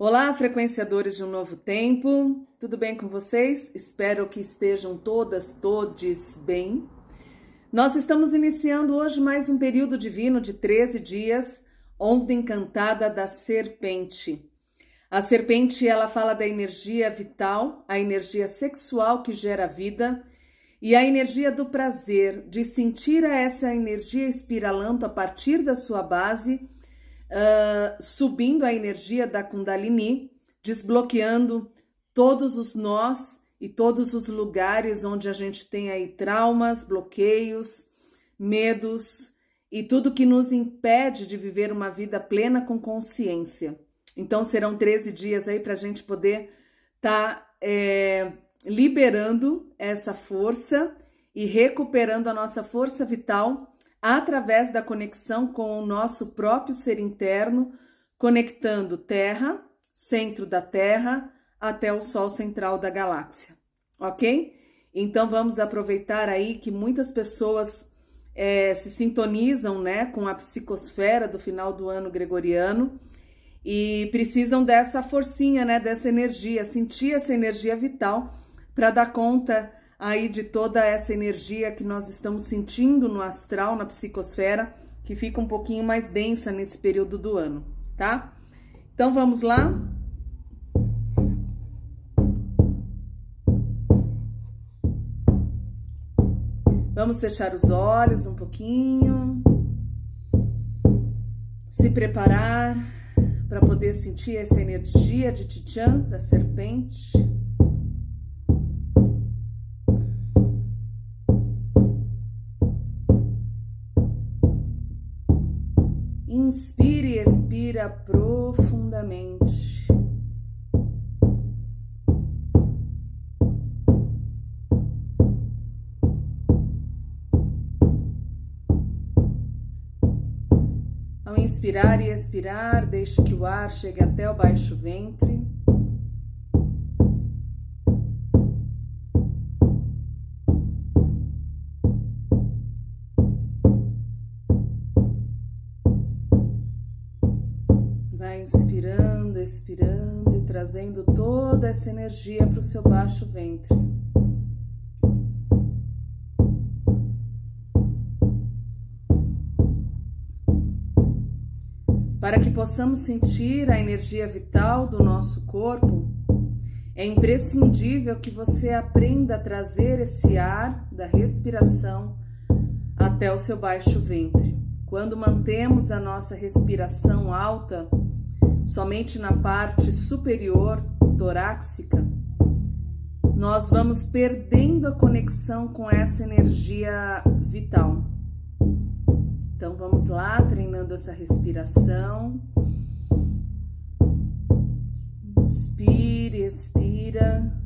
Olá, frequenciadores de um novo tempo, tudo bem com vocês? Espero que estejam todas, todes bem. Nós estamos iniciando hoje mais um período divino de 13 dias, Onda Encantada da Serpente. A serpente, ela fala da energia vital, a energia sexual que gera vida e a energia do prazer, de sentir essa energia espiralando a partir da sua base uh, subindo a energia da Kundalini, desbloqueando todos os nós e todos os lugares onde a gente tem aí traumas, bloqueios, medos e tudo que nos impede de viver uma vida plena com consciência. Então serão 13 dias aí para a gente poder estar tá, é, liberando essa força e recuperando a nossa força vital através da conexão com o nosso próprio ser interno, conectando Terra, centro da Terra, até o Sol central da galáxia, ok? Então vamos aproveitar aí que muitas pessoas é, se sintonizam né, com a psicosfera do final do ano gregoriano e precisam dessa forcinha, né, dessa energia, sentir essa energia vital para dar conta aí de toda essa energia que nós estamos sentindo no astral, na psicosfera, que fica um pouquinho mais densa nesse período do ano, tá? Então vamos lá? Vamos fechar os olhos um pouquinho. Se preparar para poder sentir essa energia de Titian, da serpente. Inspire e expira profundamente. Ao inspirar e expirar, deixe que o ar chegue até o baixo ventre. Expirando e trazendo toda essa energia para o seu baixo ventre. Para que possamos sentir a energia vital do nosso corpo, é imprescindível que você aprenda a trazer esse ar da respiração até o seu baixo ventre. Quando mantemos a nossa respiração alta, somente na parte superior torácica, nós vamos perdendo a conexão com essa energia vital. Então vamos lá, treinando essa respiração. Inspire, expira.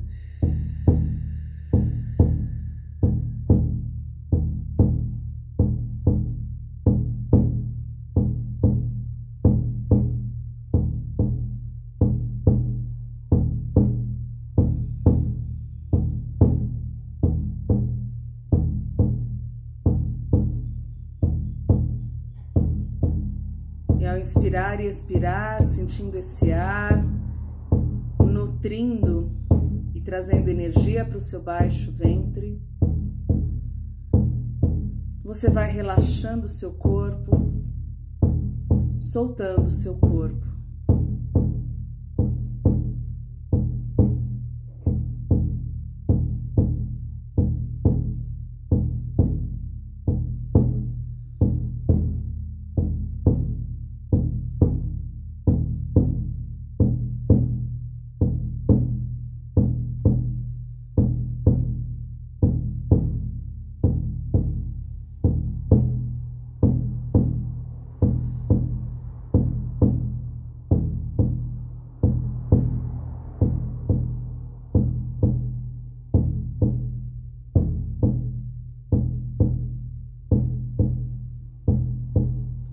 Inspirar e expirar, sentindo esse ar, nutrindo e trazendo energia para o seu baixo ventre. Você vai relaxando o seu corpo, soltando o seu corpo.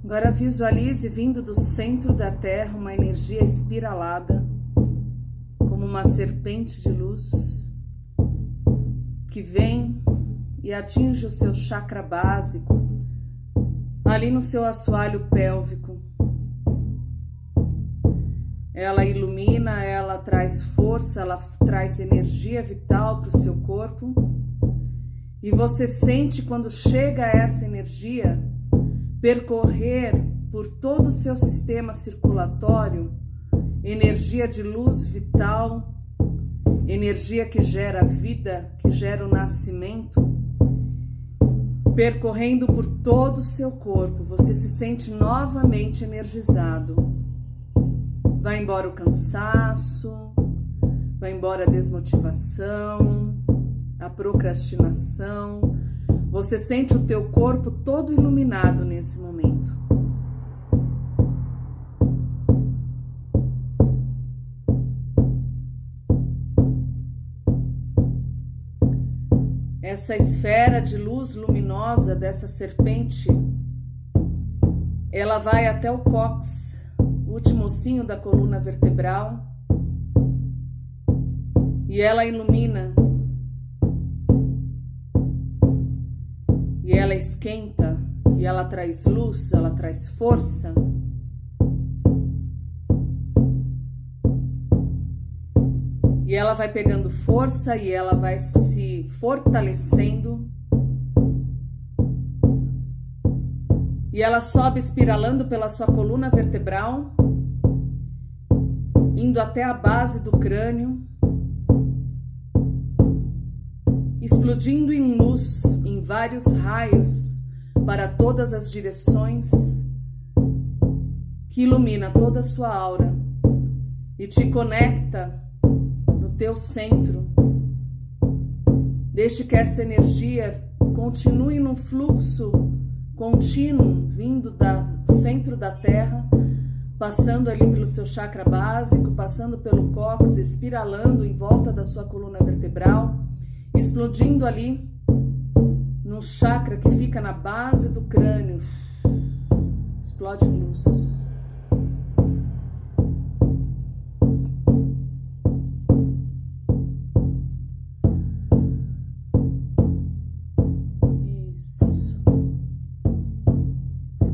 Agora visualize vindo do centro da Terra uma energia espiralada, como uma serpente de luz, que vem e atinge o seu chakra básico, ali no seu assoalho pélvico. ela ilumina, ela traz força, ela traz energia vital para o seu corpo. E você sente quando chega essa energia percorrer por todo o seu sistema circulatório energia de luz vital, energia que gera vida, que gera o nascimento, percorrendo por todo o seu corpo. Você se sente novamente energizado. Vai embora o cansaço, vai embora a desmotivação, a procrastinação. Você sente o teu corpo todo iluminado nesse momento. Essa esfera de luz luminosa dessa serpente, ela vai até o cóccix último ossinho da coluna vertebral e ela ilumina e ela esquenta e ela traz luz, ela traz força. E ela vai pegando força e ela vai se fortalecendo. E ela sobe espiralando pela sua coluna vertebral indo até a base do crânio, explodindo em luz em vários raios para todas as direções, que ilumina toda a sua aura e te conecta no teu centro. Deixe que essa energia continue num fluxo contínuo vindo da, do centro da Terra passando ali pelo seu chakra básico, passando pelo cóccix, espiralando em volta da sua coluna vertebral, explodindo ali no chakra que fica na base do crânio. Explode luz.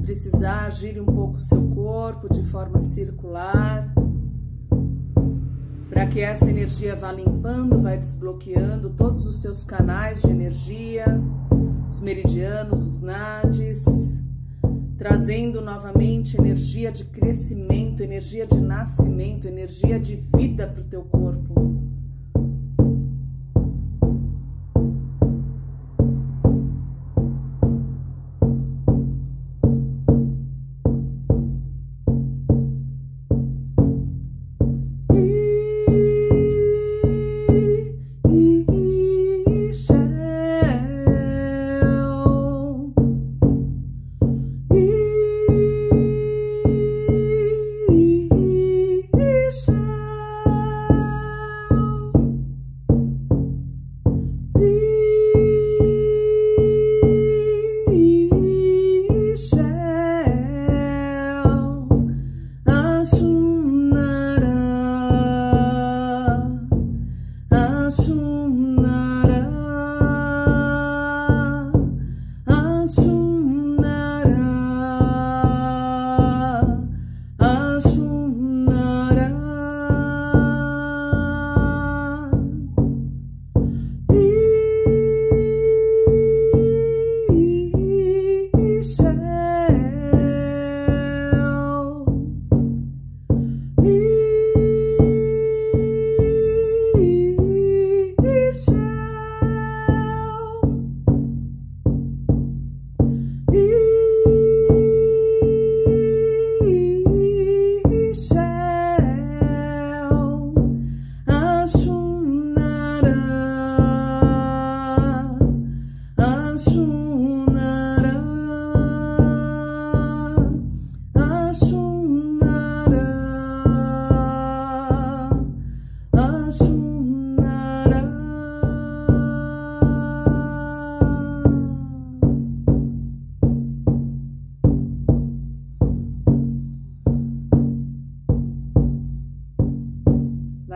precisar, gire um pouco o seu corpo de forma circular, para que essa energia vá limpando, vai desbloqueando todos os seus canais de energia, os meridianos, os nadis, trazendo novamente energia de crescimento, energia de nascimento, energia de vida para o teu corpo. Yes.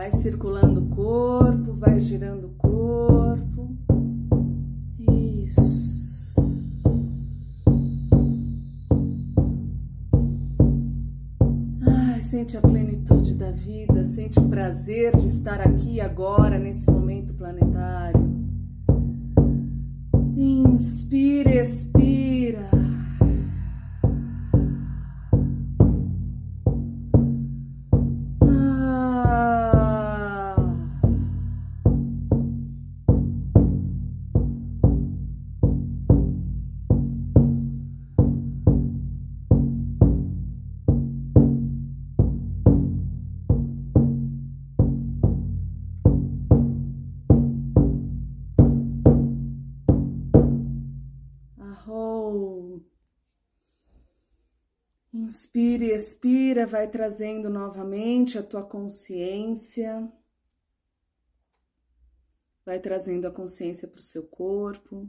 Vai circulando o corpo, vai girando o corpo. Isso. sente a plenitude da vida, sente o prazer de estar aqui agora, nesse momento planetário. Inspira, expira. Inspira e expira, vai trazendo novamente a tua consciência. Vai trazendo a consciência para o seu corpo.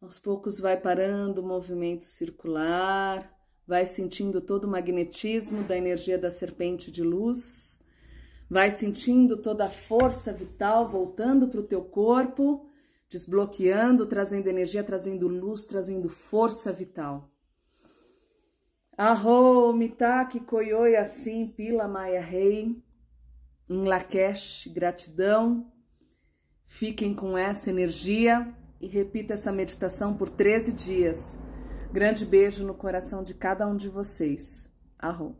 Aos poucos vai parando o movimento circular, vai sentindo todo o magnetismo da energia da serpente de luz, vai sentindo toda a força vital voltando para o teu corpo, desbloqueando, trazendo energia, trazendo luz, trazendo força vital. Arro, Mitaki, Koyoi, assim, Pila, Maia, Rei, Lakesh, gratidão. Fiquem com essa energia e repita essa meditação por 13 dias. Grande beijo no coração de cada um de vocês. Arro.